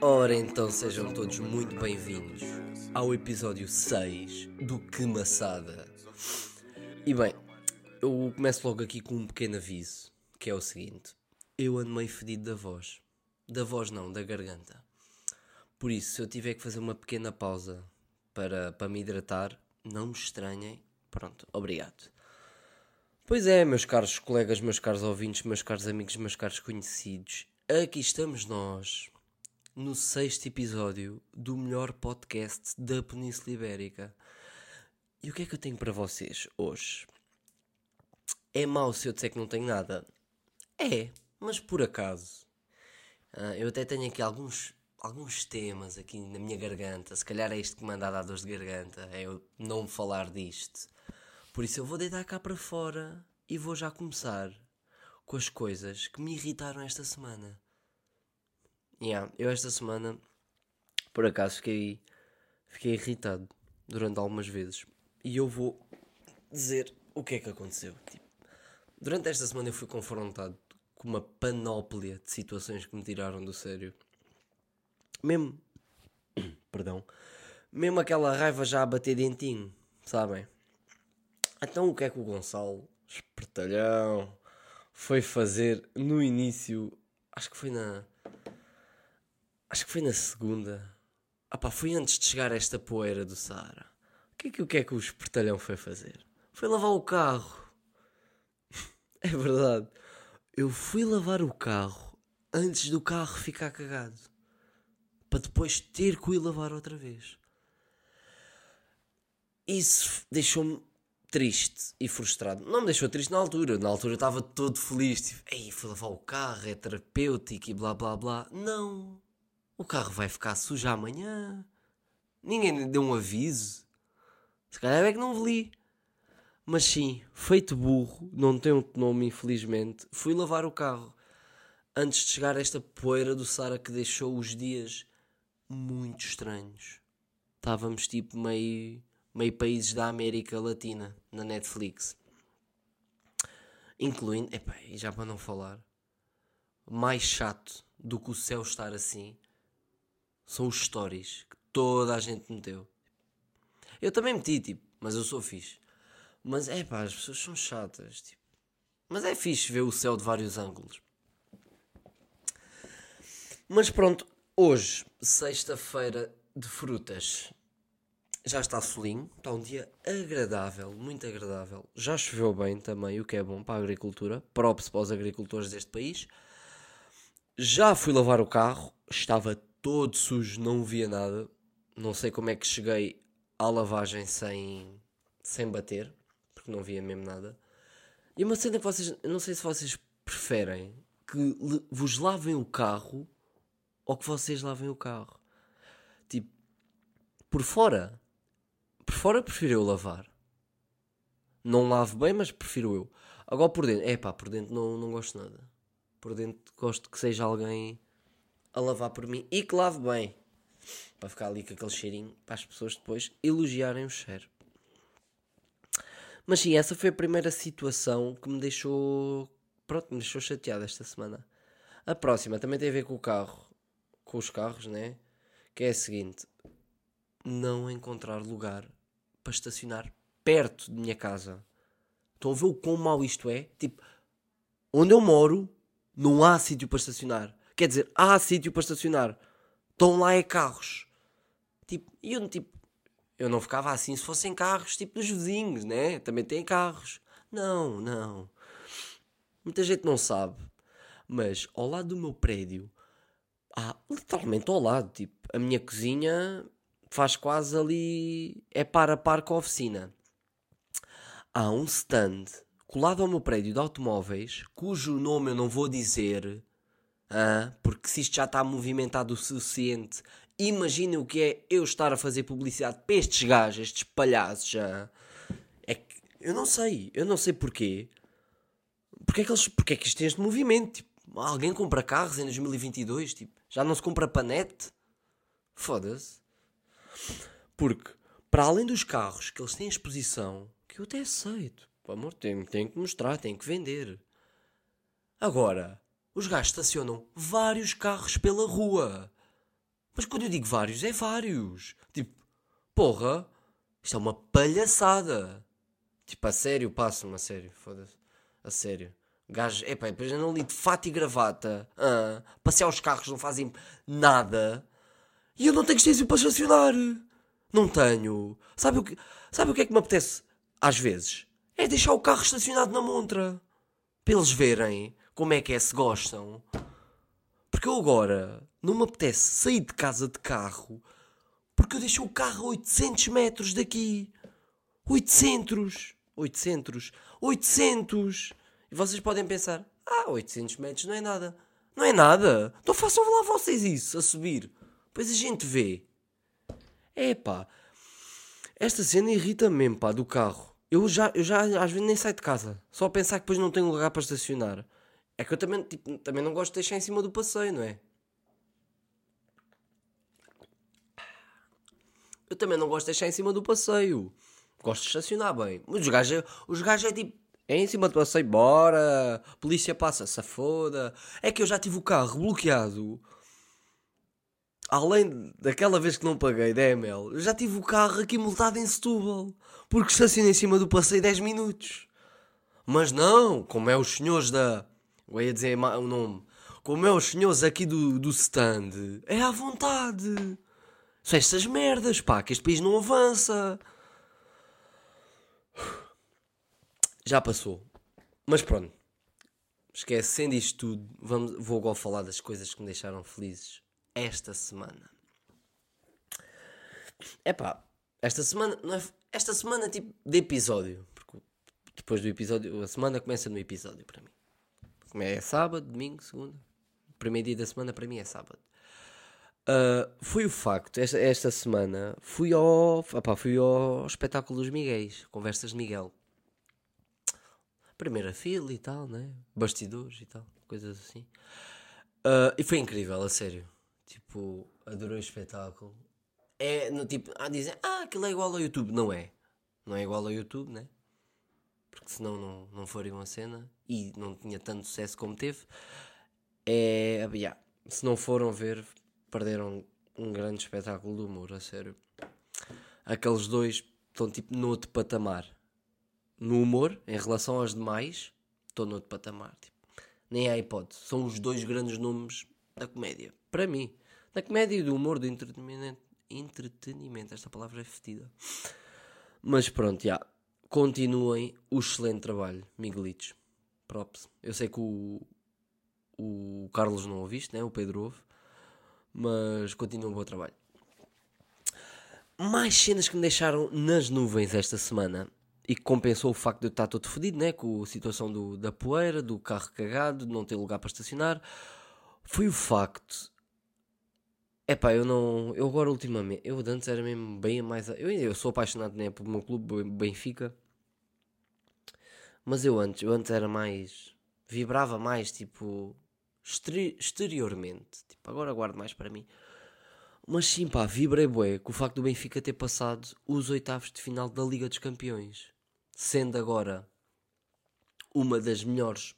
Ora então sejam todos muito bem-vindos ao episódio 6 do Que Maçada. E bem, eu começo logo aqui com um pequeno aviso, que é o seguinte: eu ando meio fedido da voz. Da voz não, da garganta. Por isso, se eu tiver que fazer uma pequena pausa para, para me hidratar, não me estranhem. Pronto, obrigado. Pois é, meus caros colegas, meus caros ouvintes, meus caros amigos, meus caros conhecidos, aqui estamos nós, no sexto episódio do melhor podcast da Península Ibérica. E o que é que eu tenho para vocês hoje? É mau se eu disser que não tenho nada? É, mas por acaso. Ah, eu até tenho aqui alguns, alguns temas aqui na minha garganta. Se calhar é isto que me anda a dar dores de garganta, é eu não falar disto. Por isso eu vou deitar cá para fora e vou já começar com as coisas que me irritaram esta semana. Yeah, eu esta semana, por acaso, fiquei, fiquei irritado durante algumas vezes. E eu vou dizer o que é que aconteceu. Tipo, durante esta semana eu fui confrontado com uma panóplia de situações que me tiraram do sério. Mesmo, perdão, mesmo aquela raiva já a bater dentinho, sabem? Então o que é que o Gonçalo, espertalhão, foi fazer no início, acho que foi na acho que foi na segunda. Ah pá, foi antes de chegar esta poeira do Saara. O que é que, o que, é que o espertalhão foi fazer? Foi lavar o carro. é verdade. Eu fui lavar o carro antes do carro ficar cagado. Para depois ter que o ir lavar outra vez. Isso deixou-me triste e frustrado. Não me deixou triste na altura. Na altura eu estava todo feliz. Tipo, ei, fui lavar o carro, é terapêutico e blá blá blá. Não. O carro vai ficar sujo amanhã. Ninguém deu um aviso. Se calhar é que não li. Mas sim, feito burro, não tem outro nome, infelizmente, fui lavar o carro. Antes de chegar esta poeira do Sara que deixou os dias muito estranhos. Estávamos tipo meio, meio países da América Latina na Netflix. Incluindo, epá, e já para não falar, mais chato do que o céu estar assim são os stories que toda a gente meteu. Eu também meti, tipo, mas eu sou fixe. Mas é pá, as pessoas são chatas, tipo. Mas é fixe ver o céu de vários ângulos. Mas pronto, hoje, sexta-feira de frutas, já está solinho, está um dia agradável, muito agradável. Já choveu bem também, o que é bom para a agricultura, props para os agricultores deste país. Já fui lavar o carro, estava todo sujo, não via nada. Não sei como é que cheguei à lavagem sem, sem bater, porque não via mesmo nada. E uma cena que vocês, não sei se vocês preferem que vos lavem o carro ou que vocês lavem o carro. Tipo, por fora, por fora prefiro eu lavar. Não lavo bem, mas prefiro eu. Agora por dentro, é pá, por dentro não, não gosto nada. Por dentro gosto que seja alguém a lavar por mim e que lave bem. Para ficar ali com aquele cheirinho para as pessoas depois elogiarem o cheiro. Mas sim, essa foi a primeira situação que me deixou. Pronto, me deixou chateado esta semana. A próxima também tem a ver com o carro. Com os carros, né? Que é a seguinte: não encontrar lugar para estacionar perto de minha casa. Estão a ver o quão mau isto é? Tipo, onde eu moro, não há sítio para estacionar. Quer dizer, há sítio para estacionar. Estão lá é carros. Tipo, e eu, tipo, eu não ficava assim se fossem carros tipo dos vizinhos, né? Também têm carros. Não, não. Muita gente não sabe. Mas ao lado do meu prédio, há literalmente ao lado, tipo, a minha cozinha faz quase ali. é par a par com a oficina. Há um stand colado ao meu prédio de automóveis, cujo nome eu não vou dizer, porque se isto já está movimentado o suficiente, imaginem o que é eu estar a fazer publicidade para estes gajos, estes palhaços já. É que eu não sei, eu não sei porquê. Porque é que, eles, porque é que isto tem este movimento? Tipo, alguém compra carros em 2022? Tipo, já não se compra panete? Foda-se. Porque, para além dos carros que eles têm exposição, que eu até aceito, pelo amor, tem, tem que mostrar, tem que vender. Agora, os gajos estacionam vários carros pela rua. Mas quando eu digo vários, é vários. Tipo, porra, isto é uma palhaçada. Tipo, a sério, passa-me a sério, foda-se. A sério. Gajo, epá, depois andam ali de fato e gravata. Ah, passear os carros não fazem nada. E eu não tenho extensão para estacionar. Não tenho. Sabe o, que, sabe o que é que me apetece? Às vezes. É deixar o carro estacionado na montra. Para eles verem como é que é, se gostam. Porque eu agora não me apetece sair de casa de carro porque eu deixei o carro a 800 metros daqui. 800! 800! 800! E vocês podem pensar: ah, 800 metros não é nada. Não é nada. Então façam lá vocês isso, a subir. Depois a gente vê. É pá. Esta cena irrita-me mesmo, pá, do carro. Eu já, eu já às vezes nem saio de casa. Só a pensar que depois não tenho lugar para estacionar. É que eu também, tipo, também não gosto de deixar em cima do passeio, não é? Eu também não gosto de deixar em cima do passeio. Gosto de estacionar bem. Mas os gajos, os gajos é tipo. É em cima do passeio, bora. Polícia passa, se foda. É que eu já tive o carro bloqueado. Além daquela vez que não paguei da ML, eu já tive o carro aqui multado em Setúbal. Porque estacionei em cima do passeio 10 minutos. Mas não, como é os senhores da. Eu ia dizer o nome. Como é os senhores aqui do, do stand, é à vontade. São estas merdas, pá, que este país não avança. Já passou. Mas pronto. Esquecendo isto tudo, vamos, vou agora falar das coisas que me deixaram felizes esta semana. É pá, esta semana, não é, esta semana tipo de episódio. Porque depois do episódio, a semana começa no episódio para mim. Como é, é sábado, domingo, segunda. Primeiro dia da semana para mim é sábado. Uh, foi o facto, esta, esta semana fui ao, opá, fui ao espetáculo dos Miguéis, Conversas de Miguel. Primeira fila e tal, né? Bastidores e tal, coisas assim. Uh, e foi incrível, a sério. Tipo, adorei o espetáculo. É, no, tipo, a dizer, ah, aquilo é igual ao YouTube. Não é. Não é igual ao YouTube, né? Porque senão não, não faria uma cena e não tinha tanto sucesso como teve. É, yeah, se não foram ver, perderam um grande espetáculo do humor, a sério. Aqueles dois estão tipo no outro patamar. No humor, em relação aos demais, estão no outro patamar. Tipo, nem há hipótese. São os dois grandes nomes da comédia. Para mim. Da comédia e do humor, do entretenimento. Entretenimento, esta palavra é fedida. Mas pronto, já. Continuem o excelente trabalho, Miguelitos. Props. Eu sei que o, o Carlos não ouviste, né? O Pedro ouve mas continua um bom trabalho. Mais cenas que me deixaram nas nuvens esta semana e que compensou o facto de eu estar todo fodido, né? com a situação do, da poeira, do carro cagado, de não ter lugar para estacionar, foi o facto. É pá, eu não. Eu agora ultimamente. Eu antes era mesmo bem mais. Eu, eu sou apaixonado né, pelo meu clube, Benfica. Mas eu antes, eu antes era mais. Vibrava mais, tipo exteriormente. Tipo, agora guardo mais para mim. Mas sim, pá, vibrei bué com o facto do Benfica ter passado os oitavos de final da Liga dos Campeões. Sendo agora uma das melhores,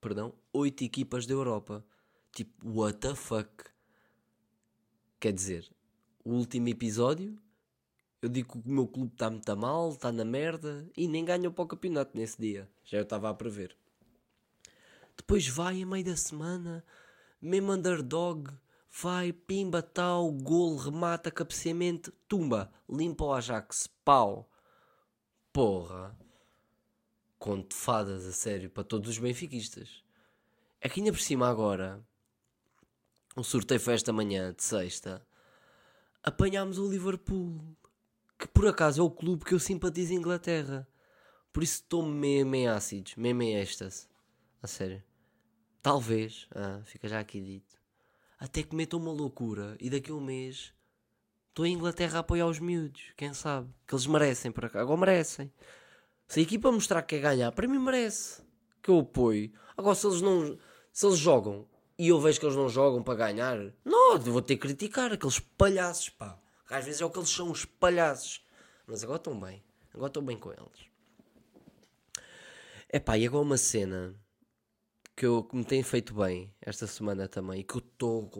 perdão, oito equipas da Europa. Tipo, what the fuck? Quer dizer, o último episódio, eu digo que o meu clube está muito mal, está na merda, e nem ganhou para o campeonato nesse dia. Já eu estava a prever. Depois vai a meio da semana, mesmo underdog, vai, pimba, tal, gol, remata, cabeceamento, tumba, limpa o Ajax, pau. Porra. Conto fadas, a sério, para todos os benfiquistas. É que ainda por cima agora, o sorteio foi esta manhã, de sexta, apanhámos o Liverpool, que por acaso é o clube que eu simpatizo em Inglaterra. Por isso estou meio, meio ácidos, meio, meio êxtase. A sério. Talvez, ah, fica já aqui dito, até que metam uma loucura e daqui a um mês estou em Inglaterra a apoiar os miúdos. Quem sabe? Que eles merecem para cá. Agora merecem. Se a equipa mostrar que quer ganhar, para mim merece. Que eu apoio. Agora, se eles não. Se eles jogam e eu vejo que eles não jogam para ganhar, não, vou ter que criticar aqueles palhaços, pá. Às vezes é o que eles são, os palhaços. Mas agora estão bem. Agora estou bem com eles. É pá, e agora uma cena que, eu, que me tem feito bem esta semana também e que eu estou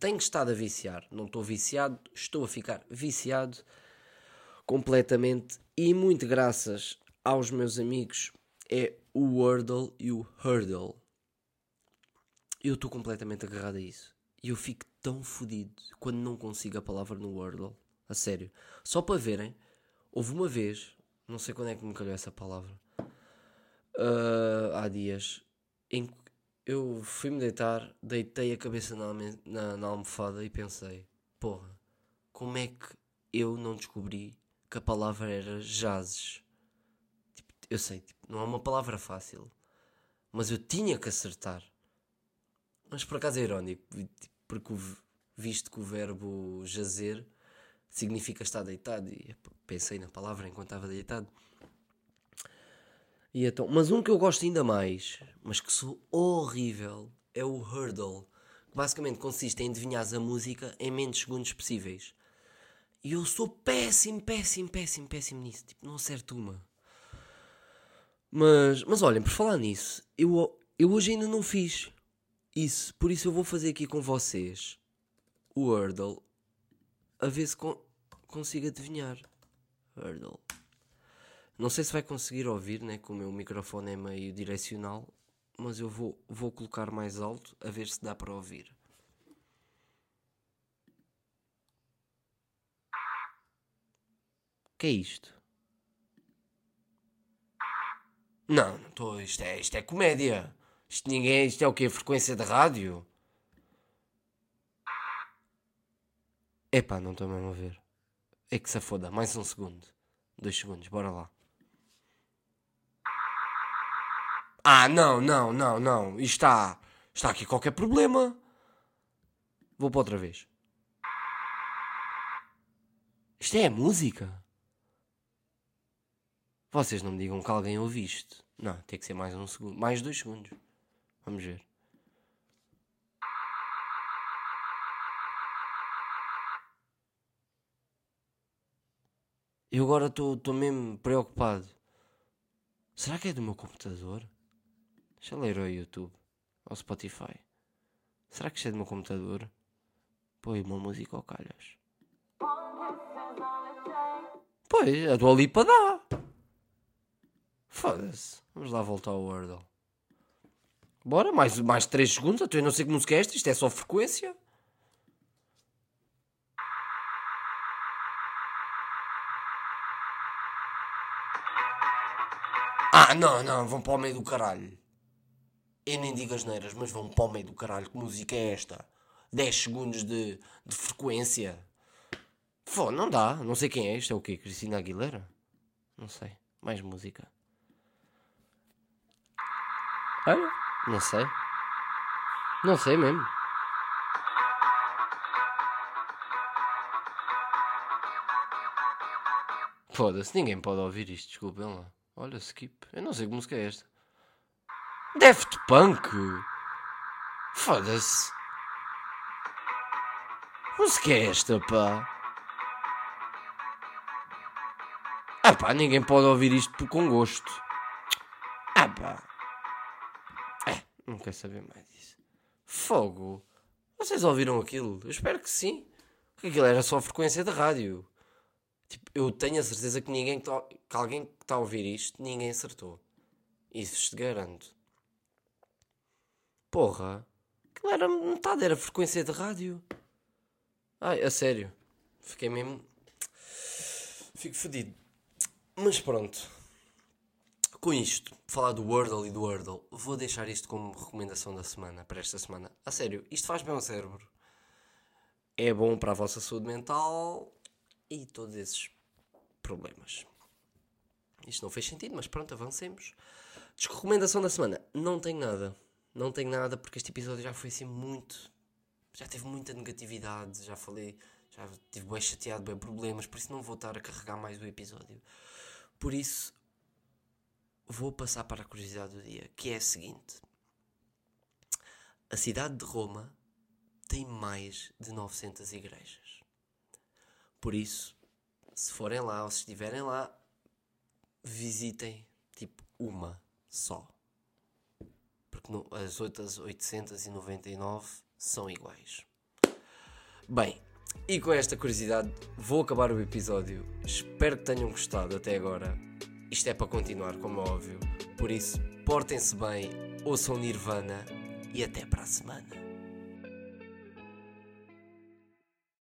tenho estado a viciar. Não estou viciado, estou a ficar viciado completamente e muito graças aos meus amigos é o Wordle e o Hurdle. Eu estou completamente agarrado a isso. E eu fico tão fodido quando não consigo a palavra no Wordle. A sério. Só para verem, houve uma vez, não sei quando é que me calhou essa palavra, uh, há dias, em que eu fui-me deitar, deitei a cabeça na, na, na, almofada e pensei: porra, como é que eu não descobri que a palavra era jazzes? Tipo, eu sei, tipo, não é uma palavra fácil, mas eu tinha que acertar. Mas por acaso é irónico, tipo, porque visto que o verbo jazer significa estar deitado, e pensei na palavra enquanto estava deitado. E então, mas um que eu gosto ainda mais, mas que sou horrível, é o Hurdle. Que basicamente consiste em adivinhar a música em menos segundos possíveis. E eu sou péssimo, péssimo, péssimo, péssimo nisso. Tipo, não acerto uma. Mas, mas olhem, por falar nisso, eu, eu hoje ainda não fiz isso. Por isso eu vou fazer aqui com vocês o Hurdle. A ver se con consigo adivinhar. Hurdle. Não sei se vai conseguir ouvir, né? Que o meu microfone é meio direcional. Mas eu vou, vou colocar mais alto a ver se dá para ouvir. Que é isto? Não, não estou. Isto é, isto é comédia. Isto, ninguém, isto é o quê? Frequência de rádio? Epá, não estou mesmo a ver. É que se foda. Mais um segundo. Dois segundos, bora lá. Ah, não, não, não, não. Isto está. Está aqui qualquer problema. Vou para outra vez. Isto é música? Vocês não me digam que alguém ouviu isto. Não, tem que ser mais um segundo. Mais dois segundos. Vamos ver. Eu agora estou mesmo preocupado. Será que é do meu computador? Deixa eu ler ao YouTube, ao Spotify. Será que isto é do meu computador? Põe uma música ao calhas. Pois, a tua lipa dá. Foda-se. Vamos lá voltar ao Wordle. Bora, mais, mais 3 segundos. Eu não sei que música é esta. Isto é só frequência. Ah, não, não. Vão para o meio do caralho. Eu nem digo as neiras, mas vão para o meio do caralho. Que música é esta? 10 segundos de, de frequência. Fô, não dá. Não sei quem é. Isto é o quê? Cristina Aguilera? Não sei. Mais música. Olha. Não sei. Não sei mesmo. Foda-se, ninguém pode ouvir isto, desculpem lá. Olha, skip. Eu não sei que música é esta. Daft Punk! Foda-se. Música é esta, pá? Ah pá, ninguém pode ouvir isto com gosto. Ah pá. Não quero saber mais disso. Fogo! Vocês ouviram aquilo? Eu espero que sim. Porque aquilo era só frequência de rádio. Tipo, eu tenho a certeza que ninguém que, tá, alguém que está a ouvir isto, ninguém acertou. Isso te garanto. Porra! Aquilo era metade, era frequência de rádio. Ai, a sério. Fiquei mesmo. Fico fedido. Mas pronto com isto, falar do Wordle e do Wordle, vou deixar isto como recomendação da semana, para esta semana. A sério, isto faz bem ao cérebro. É bom para a vossa saúde mental e todos esses problemas. Isto não fez sentido, mas pronto, avancemos. Recomendação da semana. Não tenho nada. Não tenho nada porque este episódio já foi assim muito. Já teve muita negatividade. Já falei. Já estive bem chateado, bem problemas. Por isso não vou estar a carregar mais o episódio. Por isso, vou passar para a curiosidade do dia, que é a seguinte: a cidade de Roma tem mais de 900 igrejas. Por isso, se forem lá ou se estiverem lá, visitem tipo uma só. porque as outras 899 são iguais. Bem, e com esta curiosidade vou acabar o episódio. Espero que tenham gostado até agora. Isto é para continuar, como é óbvio. Por isso, portem-se bem, ouçam Nirvana e até para a semana.